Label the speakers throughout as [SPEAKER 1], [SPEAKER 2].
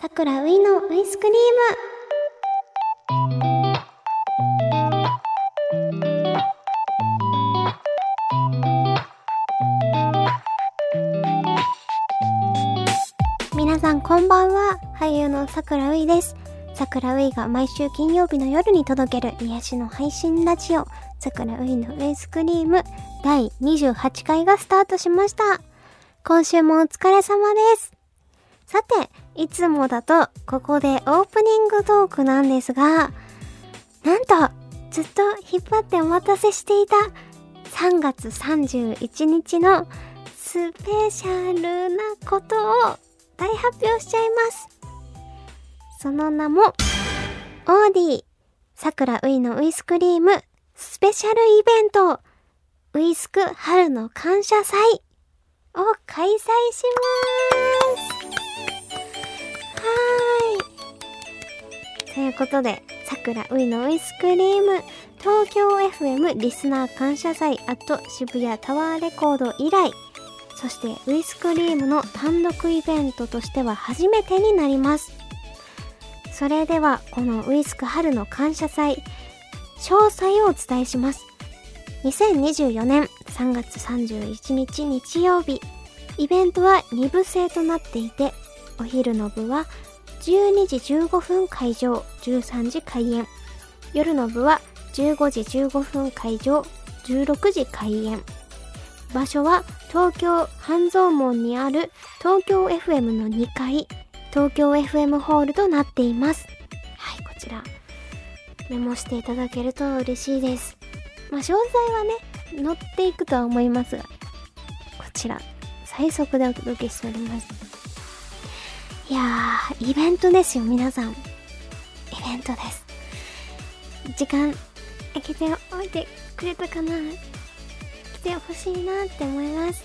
[SPEAKER 1] さくらういのアイスクリーム。皆さんこんばんは。俳優のさくらういです。さくらういが毎週金曜日の夜に届ける癒しの配信ラジオ。さくらういのアイスクリーム。第28回がスタートしました。今週もお疲れ様です。さて、いつもだと、ここでオープニングトークなんですが、なんと、ずっと引っ張ってお待たせしていた、3月31日のスペシャルなことを大発表しちゃいます。その名も、オーディ、桜ウイのウイスクリーム、スペシャルイベント、ウイスク春の感謝祭を開催します。ということで、桜ういのウイスクリーム、東京 FM リスナー感謝祭あと渋谷タワーレコード以来、そしてウイスクリームの単独イベントとしては初めてになります。それでは、このウイスク春の感謝祭、詳細をお伝えします。2024年3月31日日曜日、イベントは2部制となっていて、お昼の部は12時15分会場、13時開演。夜の部は15時15分会場、16時開演。場所は東京半蔵門にある東京 FM の2階、東京 FM ホールとなっています。はい、こちら、メモしていただけると嬉しいです。まあ、詳細はね、載っていくとは思いますが、こちら、最速でお届けしております。いやー、イベントですよ、皆さん。イベントです。時間、空けておいてくれたかな来てほしいなって思います。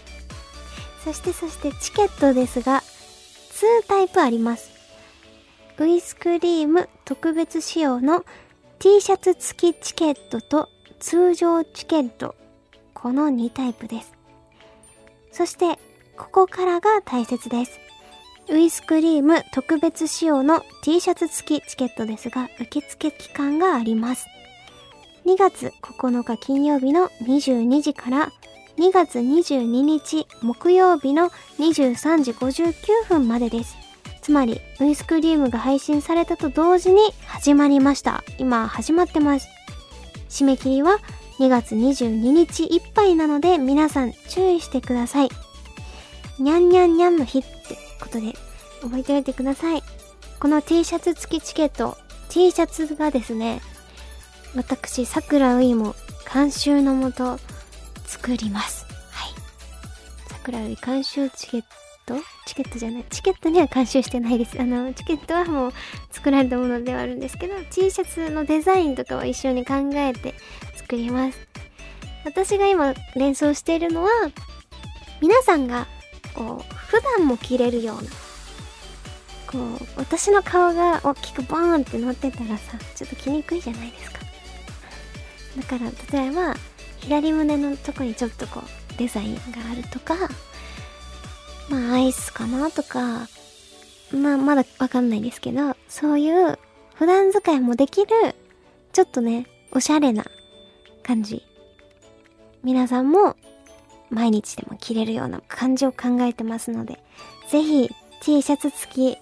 [SPEAKER 1] そしてそしてチケットですが、2タイプあります。ウイスクリーム特別仕様の T シャツ付きチケットと通常チケット。この2タイプです。そして、ここからが大切です。ウイスクリーム特別仕様の T シャツ付きチケットですが、受付期間があります。2月9日金曜日の22時から2月22日木曜日の23時59分までです。つまり、ウイスクリームが配信されたと同時に始まりました。今始まってます。締め切りは2月22日いっぱいなので皆さん注意してください。にゃんにゃんにゃんの日ってことで覚えておいてください。この T シャツ付きチケット、T シャツがですね、私、桜ういも監修のもと作ります。はい。桜うい監修チケット？チケットじゃない。チケットには監修してないです。あの、チケットはもう作られたものではあるんですけど、T シャツのデザインとかは一緒に考えて作ります。私が今連想しているのは、皆さんがこう普段も着れるようなこう私の顔が大きくボーンって乗ってたらさちょっと着にくいじゃないですか。だから例えば左胸のとこにちょっとこうデザインがあるとかまあアイスかなとかまあまだわかんないですけどそういう普段使いもできるちょっとねおしゃれな感じ。皆さんも毎日でも着れるような感じを考えてますので、ぜひ T シャツ付き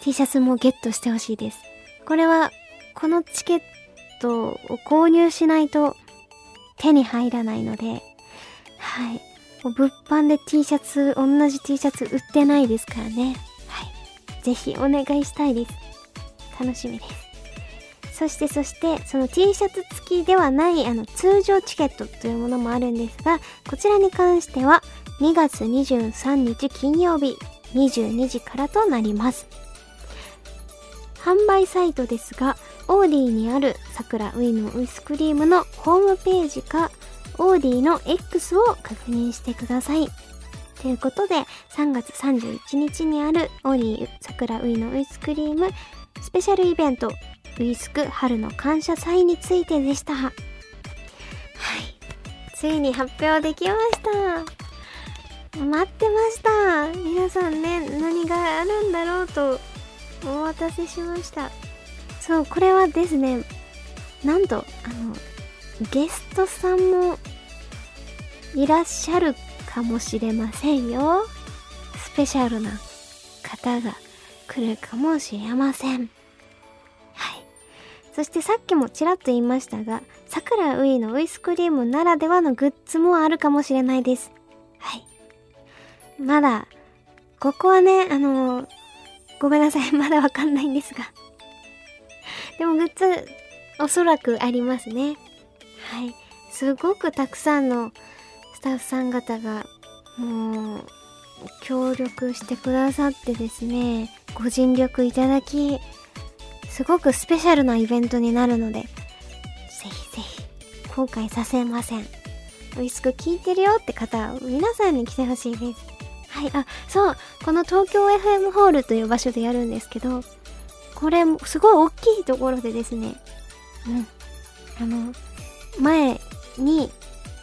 [SPEAKER 1] T シャツもゲットしてほしいです。これは、このチケットを購入しないと手に入らないので、はい。物販で T シャツ、同じ T シャツ売ってないですからね。はい。ぜひお願いしたいです。楽しみです。そしてそして、その T シャツ付きではない、あの、通常チケットというものもあるんですが、こちらに関しては、2月23日金曜日、22時からとなります。販売サイトですが、オーディにある桜ウイのウイスクリームのホームページか、オーディの X を確認してください。ということで、3月31日にあるオーディ桜ウイのウイスクリームスペシャルイベントウィスク春の感謝祭についてでした。はい。ついに発表できました。待ってました。皆さんね、何があるんだろうとお待たせしましたそうこれはですねなんとあのゲストさんもいらっしゃるかもしれませんよスペシャルな方が来るかもしれませんそしてさっきもちらっと言いましたがさくらういのウイスクリームならではのグッズもあるかもしれないです。はい。まだここはねあのごめんなさい。まだわかんないんですが。でもグッズおそらくありますね。はい。すごくたくさんのスタッフさん方がもう協力してくださってですねご尽力いただきすごくスペシャルなイベントになるのでぜひぜひ後悔させません。ウイスク聞いてるよって方皆さんに来てほしいです。はいあそうこの東京 FM ホールという場所でやるんですけどこれすごい大きいところでですねうんあの前に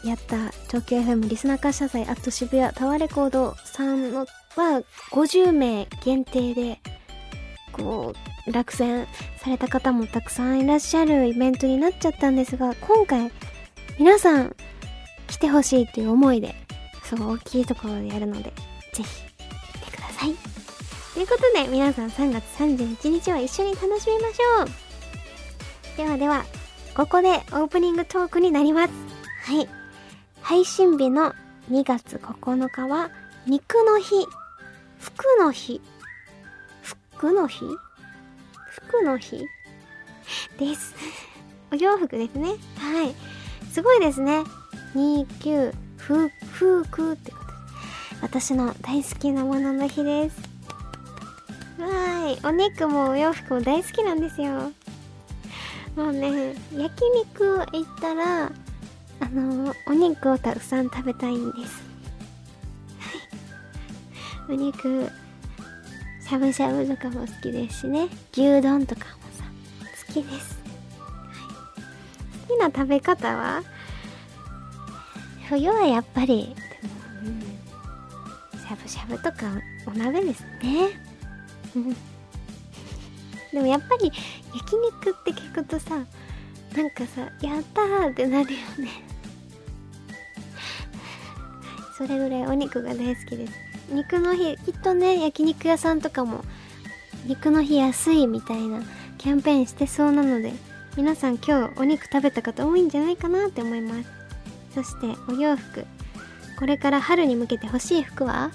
[SPEAKER 1] やった東京 FM リスナー感謝祭アット渋谷タワーレコードさんのは50名限定でこう落選された方もたくさんいらっしゃるイベントになっちゃったんです。が今回皆さん来てほしいという思いです。ごい大きいところでやるのでぜひ来てくださいということで皆さん3月31日は一緒に楽しみましょうではではここでオープニングトークになります。はい配信日の2月9日は肉の日服の日服の日？服の日？です。お洋服ですね。はい。すごいですね。29ふ服ってこと。私の大好きなものの日です。わーい。お肉もお洋服も大好きなんですよ。もうね焼肉行ったらあのお肉をたくさん食べたいんです。はい。お肉しゃぶしゃぶとかも好きですしね。牛丼とかもさ好きです、はい、好きな食べ方は？冬はやっぱりでも、うん、しゃぶしゃぶとかお鍋ですね。でもやっぱり焼肉って聞くとさなんかさやったってなるよね。それぐらいお肉が大好きです。肉の日きっとね焼肉屋さんとかも肉の日安いみたいなキャンペーンしてそうなので皆さん今日お肉食べた方多いんじゃないかなって思います。そしてお洋服。これから春に向けて欲しい服は？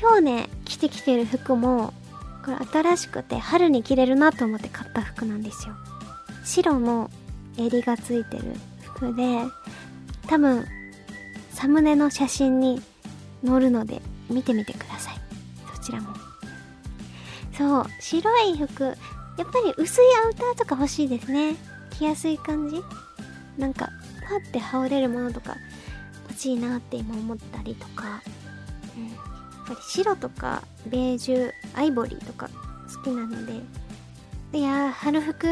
[SPEAKER 1] 今日ね着てきてる服もこれ新しくて春に着れるなと思って買った服なんですよ。白の襟がついてる服で多分サムネの写真に載るので見てみてください。そちらも。そう白い服。やっぱり薄いアウターとか欲しいですね。着やすい感じ。なんかパッて羽織れるものとか欲しいなって今思ったりとか、うん、やっぱり白とかベージュアイボリーとか好きなので。いやー春服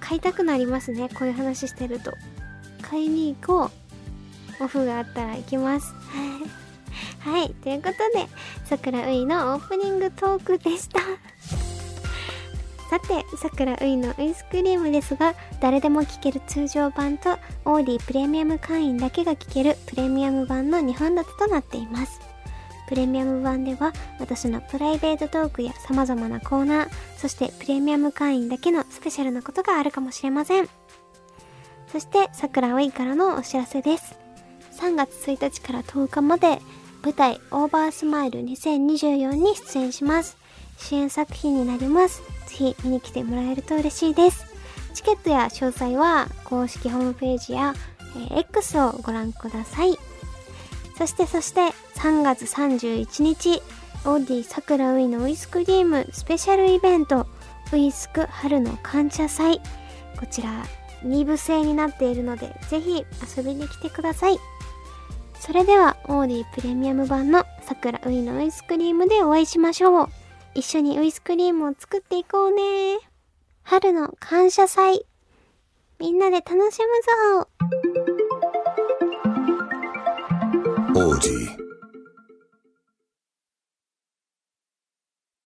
[SPEAKER 1] 買いたくなりますね。こういう話してると。買いに行こう。オフがあったら行きます。はい。ということで、桜ういのオープニングトークでした。さて、桜ういのアイスクリームですが、誰でも聴ける通常版と、オーディプレミアム会員だけが聴けるプレミアム版の2本立てとなっています。プレミアム版では、私のプライベートトークや様々なコーナー、そしてプレミアム会員だけのスペシャルなことがあるかもしれません。そして、桜ういからのお知らせです。3月1日から10日まで、舞台オーバースマイル2024に出演します。支援作品になります。ぜひ見に来てもらえると嬉しいです。チケットや詳細は公式ホームページや、えー、X をご覧ください。そしてそして3月31日、オーディ桜ウイのウイスクリームスペシャルイベント、ウイスク春の感謝祭。こちら2部制になっているので、ぜひ遊びに来てください。それでは、オーディプレミアム版のさくらういのアイスクリームでお会いしましょう。一緒にウイスクリームを作っていこうね。春の感謝祭。みんなで楽しむぞ。オーディ